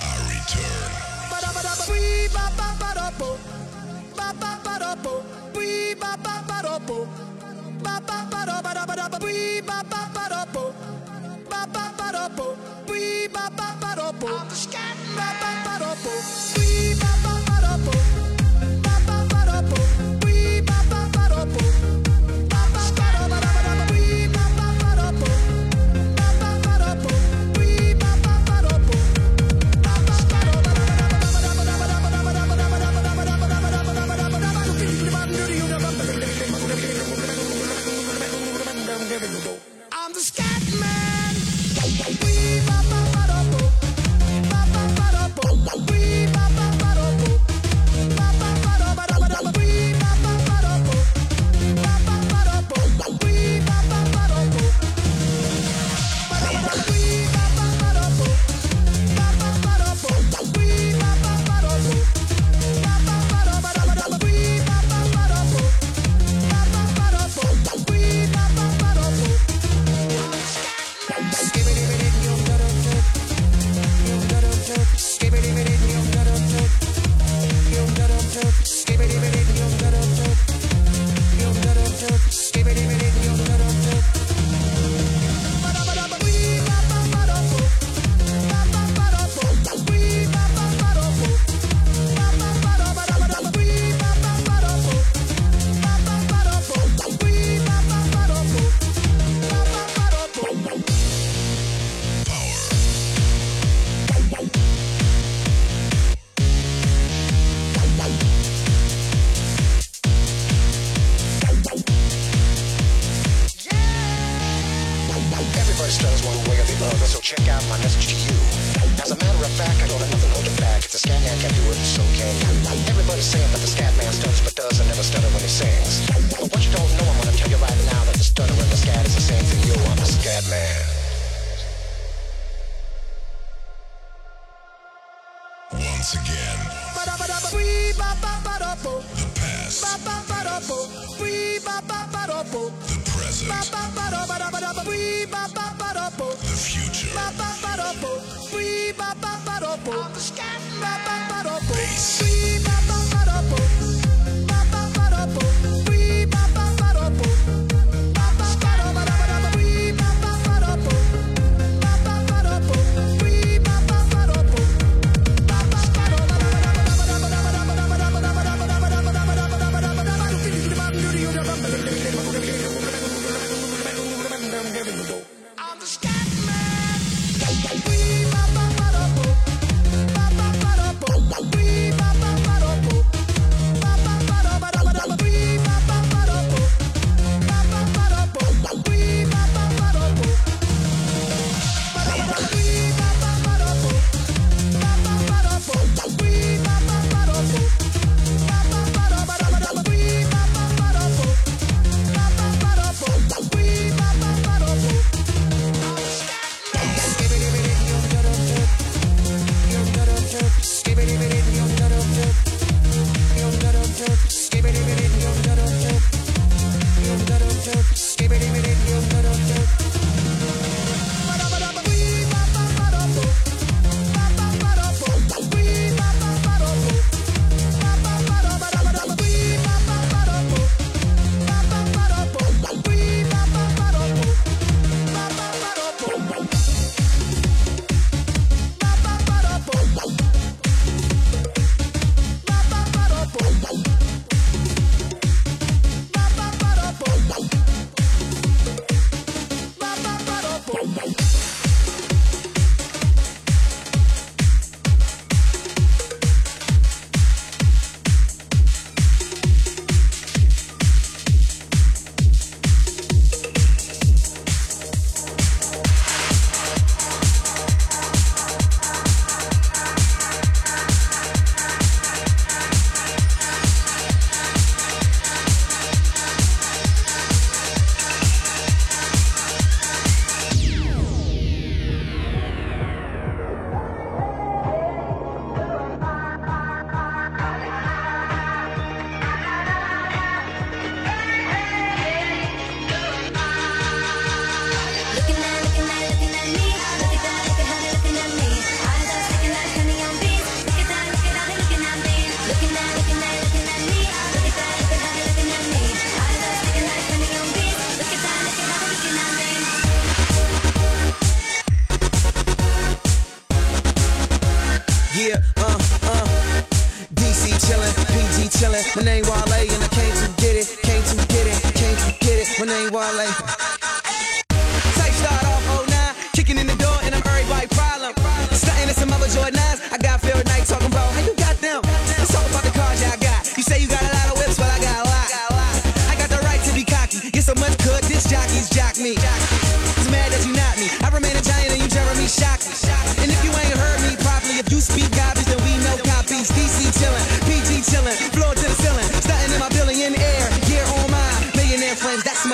I return. so check out my message to you. As a matter of fact, I don't have nothing holding back. If the scat man can do it, so can you. Everybody's saying that the scat man stutters but does and never stutter when he sings. But what you don't know, I'm gonna tell you right now that the stutter and the scat is the same thing. You are the scat man. Once again, the past. The present, the future. Bass.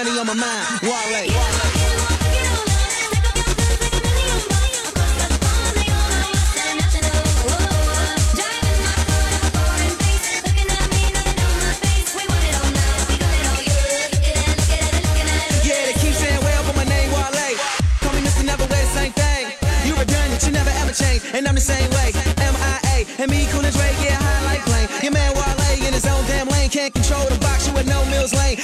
money on my mind. Wale. Yeah, they keep saying well, but my name Wale. Call me Mr. Never Wear the same thing. You redundant, you never ever change, and I'm the same way. MIA and me, Cool and Drake, yeah, high like plane. Your man Wale in his own damn lane, can't control the box, you with no Mills lane.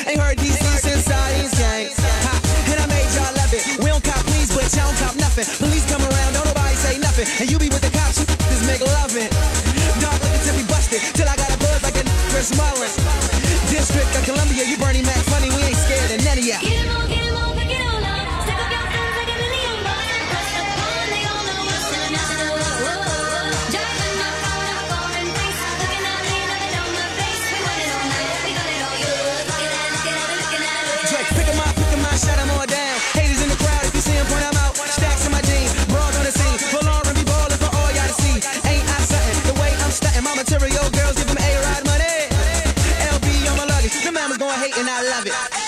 smiling. District of Columbia, you Bernie Mac hate and I love it.